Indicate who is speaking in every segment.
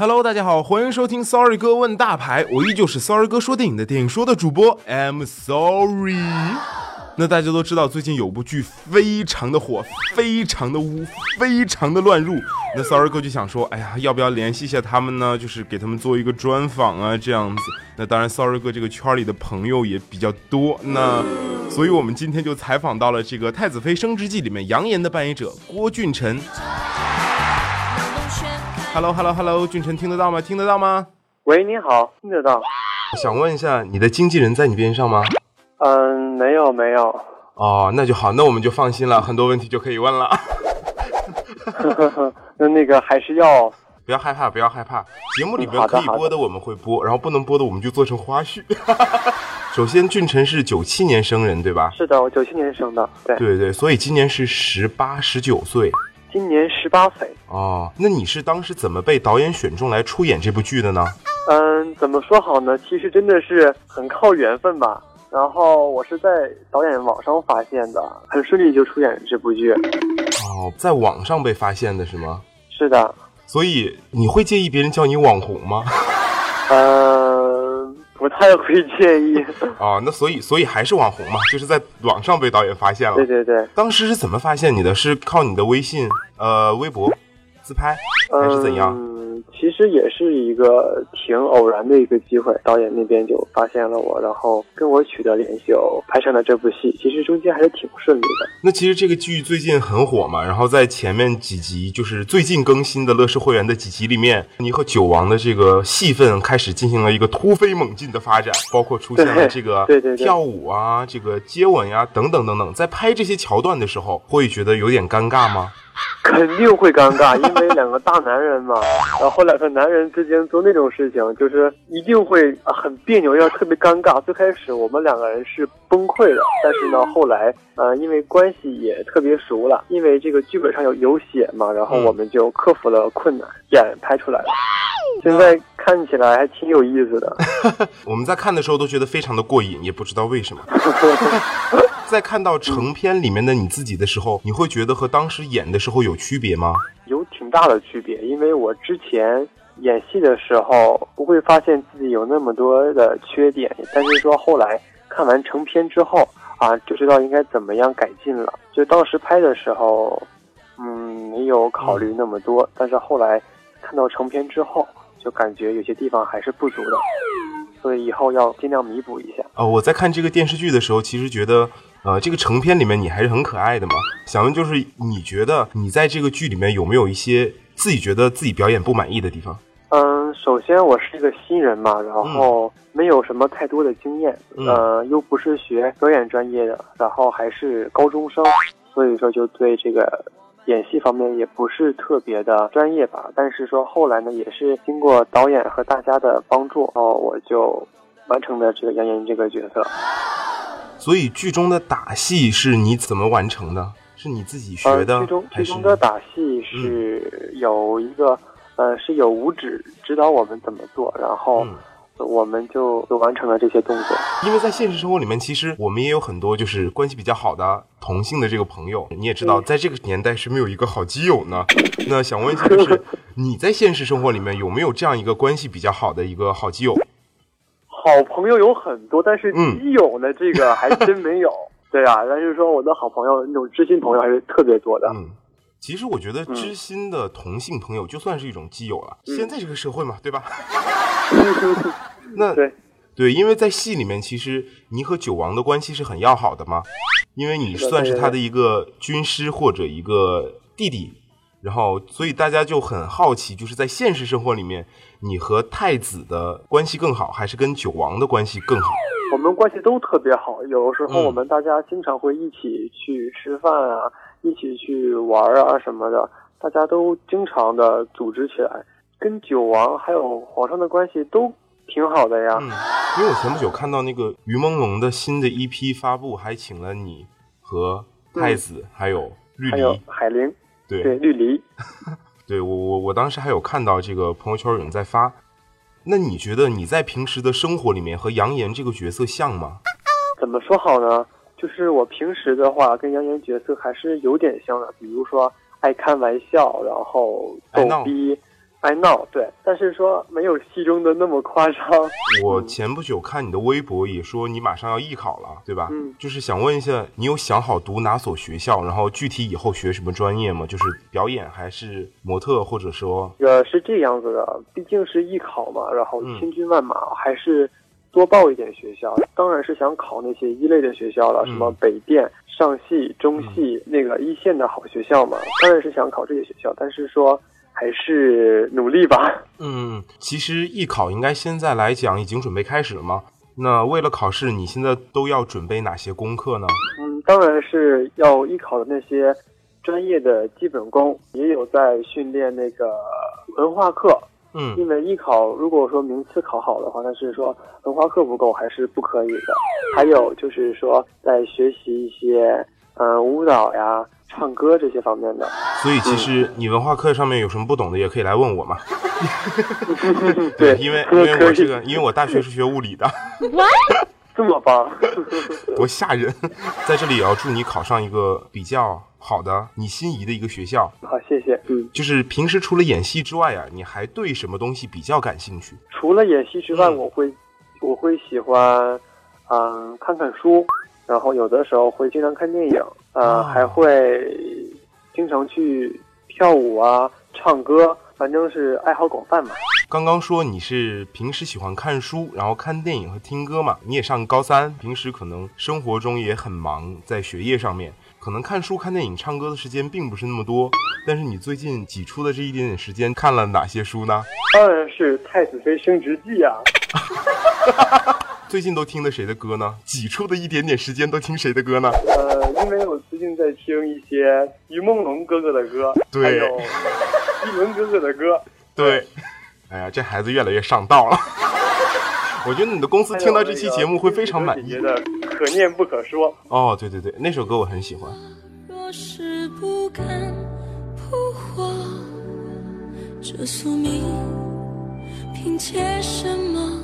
Speaker 1: Hello，大家好，欢迎收听 Sorry 哥问大牌，我依旧是 Sorry 哥说电影的电影说的主播，I'm sorry。那大家都知道，最近有部剧非常的火，非常的污，非常的乱入。那 Sorry 哥就想说，哎呀，要不要联系一下他们呢？就是给他们做一个专访啊，这样子。那当然，Sorry 哥这个圈里的朋友也比较多。那所以我们今天就采访到了这个《太子妃升职记》里面杨言的扮演者郭俊辰。Hello，Hello，Hello，俊辰听得到吗？听得到吗？
Speaker 2: 喂，你好，听得到。
Speaker 1: 想问一下，你的经纪人在你边上吗？
Speaker 2: 嗯，没有，没有。
Speaker 1: 哦，那就好，那我们就放心了，很多问题就可以问了。
Speaker 2: 那那个还是要
Speaker 1: 不要害怕，不要害怕。节目里边可以播的我们会播，然后不能播的我们就做成花絮。首先，俊辰是九七年生人，对吧？
Speaker 2: 是的，我九七年生的。对
Speaker 1: 对对，所以今年是十八、十九岁。
Speaker 2: 今年十八岁
Speaker 1: 哦，那你是当时怎么被导演选中来出演这部剧的呢？
Speaker 2: 嗯，怎么说好呢？其实真的是很靠缘分吧。然后我是在导演网上发现的，很顺利就出演这部剧。
Speaker 1: 哦，在网上被发现的是吗？
Speaker 2: 是的。
Speaker 1: 所以你会介意别人叫你网红吗？
Speaker 2: 嗯，不太会介意。
Speaker 1: 哦，那所以所以还是网红嘛，就是在网上被导演发现了。
Speaker 2: 对对对。
Speaker 1: 当时是怎么发现你的？是靠你的微信、呃微博自拍，还是怎样？
Speaker 2: 其实也是一个挺偶然的一个机会，导演那边就发现了我，然后跟我取得联系，拍成了这部戏。其实中间还是挺顺利的。
Speaker 1: 那其实这个剧最近很火嘛，然后在前面几集，就是最近更新的乐视会员的几集里面，你和九王的这个戏份开始进行了一个突飞猛进的发展，包括出现了这个跳舞啊、这个接吻呀等等等等。在拍这些桥段的时候，会觉得有点尴尬吗？
Speaker 2: 肯定会尴尬，因为两个大男人嘛，然后两个男人之间做那种事情，就是一定会很别扭，要特别尴尬。最开始我们两个人是崩溃的，但是呢，后来呃，因为关系也特别熟了，因为这个剧本上有有写嘛，然后我们就克服了困难，演拍出来了。现在看起来还挺有意思的。
Speaker 1: 我们在看的时候都觉得非常的过瘾，也不知道为什么。在看到成片里面的你自己的时候，你会觉得和当时演的时候有区别吗？
Speaker 2: 有挺大的区别，因为我之前演戏的时候不会发现自己有那么多的缺点，但是说后来看完成片之后啊，就知道应该怎么样改进了。就当时拍的时候，嗯，没有考虑那么多，但是后来看到成片之后，就感觉有些地方还是不足的，所以以后要尽量弥补一下。
Speaker 1: 呃，我在看这个电视剧的时候，其实觉得。呃，这个成片里面你还是很可爱的嘛。想问就是，你觉得你在这个剧里面有没有一些自己觉得自己表演不满意的地方？
Speaker 2: 嗯，首先我是一个新人嘛，然后没有什么太多的经验，呃，又不是学表演专业的，然后还是高中生，所以说就对这个演戏方面也不是特别的专业吧。但是说后来呢，也是经过导演和大家的帮助，然后我就完成了这个杨言这个角色。
Speaker 1: 所以剧中的打戏是你怎么完成的？是你自己学的？
Speaker 2: 剧中剧中的打戏是有一个呃是有五指指导我们怎么做，然后我们就就完成了这些动作。
Speaker 1: 因为在现实生活里面，其实我们也有很多就是关系比较好的同性的这个朋友。你也知道，在这个年代是没有一个好基友呢。那想问一下，就 是你在现实生活里面有没有这样一个关系比较好的一个好基友？
Speaker 2: 好朋友有很多，但是基友呢，这个还真没有。对啊，但是说我的好朋友那种知心朋友还是特别多的。
Speaker 1: 嗯，其实我觉得知心的同性朋友就算是一种基友了。现在这个社会嘛，对吧？那
Speaker 2: 对
Speaker 1: 对，因为在戏里面，其实你和九王的关系是很要好的嘛，因为你算是他的一个军师或者一个弟弟。然后，所以大家就很好奇，就是在现实生活里面，你和太子的关系更好，还是跟九王的关系更好？
Speaker 2: 我们关系都特别好，有时候我们大家经常会一起去吃饭啊，一起去玩啊什么的，大家都经常的组织起来。跟九王还有皇上的关系都挺好的呀。
Speaker 1: 嗯，因为我前不久看到那个于朦胧的新的一批发布，还请了你和太子，还有绿
Speaker 2: 篱、海玲。
Speaker 1: 对
Speaker 2: 绿篱，
Speaker 1: 对 我我我当时还有看到这个朋友圈有人在发，那你觉得你在平时的生活里面和杨言这个角色像吗？
Speaker 2: 怎么说好呢？就是我平时的话跟杨言角色还是有点像的，比如说爱开玩笑，然后逗逼，爱闹，对，但是说没有戏中的那么夸张。
Speaker 1: 我前不久看你的微博，也说你马上要艺考了，对吧？
Speaker 2: 嗯，
Speaker 1: 就是想问一下，你有想好读哪所学校，然后具体以后学什么专业吗？就是表演还是模特，或者说，
Speaker 2: 呃，是这样子的，毕竟是艺考嘛，然后
Speaker 1: 嗯
Speaker 2: 千军万马，还是多报一点学校。当然是想考那些一类的学校了，
Speaker 1: 嗯
Speaker 2: 什么北电、上戏、中戏、那个一线的好学校嘛。当然是想考这些学校，但是说还是努力吧。
Speaker 1: 嗯，其实艺考应该现在来讲已经准备开始了吗？那为了考试，你现在都要准备哪些功课呢？
Speaker 2: 嗯，当然是要艺考的那些专业的基本功，也有在训练那个文化课。
Speaker 1: 嗯
Speaker 2: 因为艺考如果说名次考好的话，但是说文化课不够还是不可以的。还有就是说在学习一些嗯、呃舞蹈呀、唱歌这些方面的。
Speaker 1: 所以其实你文化课上面有什么不懂的，也可以来问我嘛。
Speaker 2: 对，
Speaker 1: 因为因为我这个，因为我大学是学物理的，
Speaker 2: 这么棒，
Speaker 1: 多吓人！在这里也要祝你考上一个比较好的、你心仪的一个学校。
Speaker 2: 好，谢谢。嗯，
Speaker 1: 就是平时除了演戏之外啊，你还对什么东西比较感兴趣？
Speaker 2: 除了演戏之外，
Speaker 1: 嗯
Speaker 2: 我会我会喜欢嗯、看看书，然后有的时候会经常看电影，呃，
Speaker 1: 哦
Speaker 2: 还会经常去跳舞啊、唱歌，反正是爱好广泛嘛。
Speaker 1: 刚刚说你是平时喜欢看书，然后看电影和听歌嘛？你也上高三，平时可能生活中也很忙，在学业上面，可能看书、看电影、唱歌的时间并不是那么多。但是你最近挤出的这一点点时间，看了哪些书呢？
Speaker 2: 当然是《太子妃升职记》啊。
Speaker 1: 最近都听的谁的歌呢？挤出的一点点时间都听谁的歌呢？
Speaker 2: 呃，因为我最近在听一些于朦胧哥哥的歌，
Speaker 1: 对
Speaker 2: 还有一伦哥哥的歌。
Speaker 1: 对，哎呀，这孩子越来越上道了。我觉得你的公司听到这期节目会非常满意
Speaker 2: 姐姐。的《可念不可说》。
Speaker 1: 哦，对对对，那首歌我很喜欢。
Speaker 3: 若是不敢扑火，这宿命凭借什么？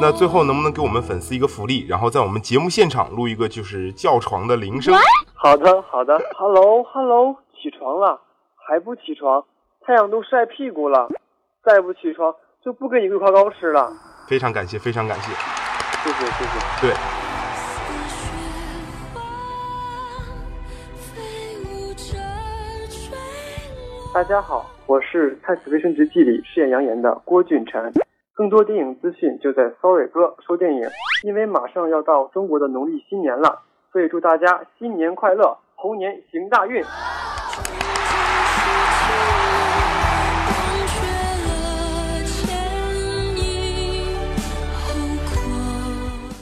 Speaker 1: 那最后能不能给我们粉丝一个福利，然后在我们节目现场录一个就是叫床的铃声？
Speaker 2: 好的，好的。Hello，Hello，起床了，还不起床？太阳都晒屁股了，再不起床就不给你桂花糕吃了。
Speaker 1: 非常感谢，非常感谢。
Speaker 2: 谢谢，谢谢。
Speaker 1: 对，
Speaker 3: 似雪花飞舞着坠落。
Speaker 2: 大家好，我是《太子妃升职记》里饰演杨言的郭俊辰。更多电影资讯就在 Sorry 哥说电影。因为马上要到中国的农历新年了，所以祝大家新年快乐，猴年行大运。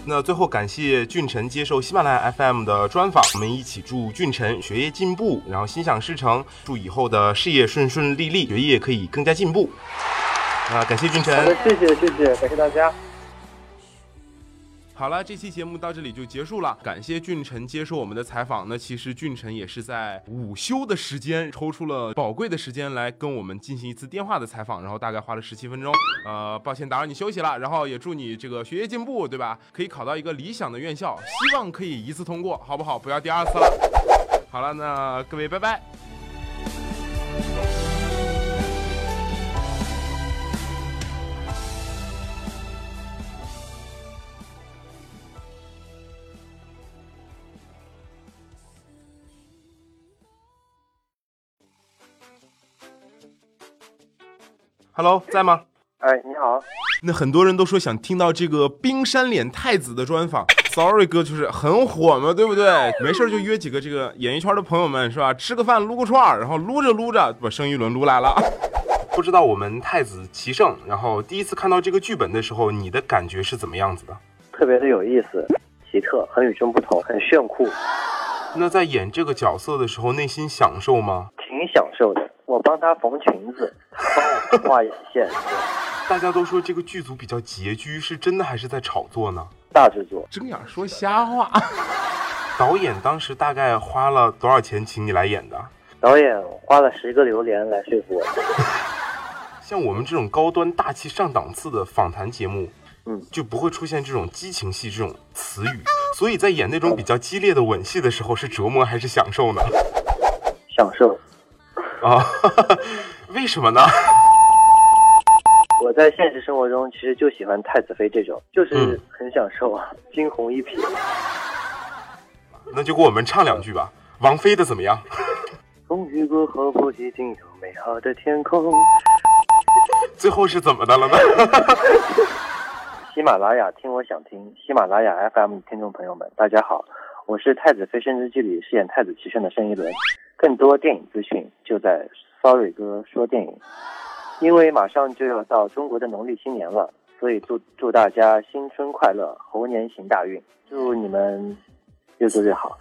Speaker 1: 那最后感谢俊辰接受喜马拉雅 FM 的专访，我们一起祝俊辰学业进步，然后心想事成，祝以后的事业顺顺利利，学业可以更加进步。啊，感谢俊
Speaker 2: 好的
Speaker 1: 辰。，
Speaker 2: 谢谢谢谢，感谢大家。
Speaker 1: 好了，这期节目到这里就结束了，感谢俊辰接受我们的采访。那其实俊辰也是在午休的时间抽出了宝贵的时间来跟我们进行一次电话的采访，然后大概花了十七分钟。呃，抱歉打扰你休息了，然后也祝你这个学业进步，对吧？可以考到一个理想的院校，希望可以一次通过，好不好？不要第二次了。好了，那各位拜拜。Hello，在吗？
Speaker 2: 哎，你好，
Speaker 1: 那很多人都说想听到这个冰山脸太子的专访，Sorry 哥就是很火嘛，对不对？没事儿就约几个这个演艺圈的朋友们是吧？吃个饭撸个串儿，然后撸着撸着把生意轮撸来了。不知道我们太子齐晟，然后第一次看到这个剧本的时候，你的感觉是怎么样子的？
Speaker 4: 特别的有意思，奇特，很与众不同，很炫酷，
Speaker 1: 那在演这个角色的时候，内心享受吗？
Speaker 4: 挺享受的。我帮他缝裙子，他帮我画眼线，
Speaker 1: 大家都说这个剧组比较拮据，是真的还是在炒作呢？
Speaker 4: 大制作。
Speaker 1: 睁眼说瞎话。导演当时大概花了多少钱请你来演的？
Speaker 4: 导演花了十个榴莲来说服我。
Speaker 1: 像我们这种高端大气上档次的访谈节目，
Speaker 4: 嗯，
Speaker 1: 就不会出现这种激情戏这种词语，所以在演那种比较激烈的吻戏的时候，是折磨还是享受呢？
Speaker 4: 享受。
Speaker 1: 啊，为什么呢？
Speaker 4: 我在现实生活中其实就喜欢太子妃这种，就是
Speaker 1: 嗯
Speaker 4: 很享受啊，惊鸿一瞥。
Speaker 1: 那就给我们唱两句吧。王菲的怎么样？
Speaker 4: 风雨过后不一定有美好的天空。
Speaker 1: 最后是怎么的了呢？
Speaker 4: 喜马拉雅听我想听，喜马拉雅 FM 听众朋友们，大家好，我是《太子妃升职记》里饰演太子齐胜的盛一伦。更多电影资讯就在 Sorry 哥说电影。因为马上就要到中国的农历新年了，所以祝祝大家新春快乐，猴年行大运，祝你们越做越好。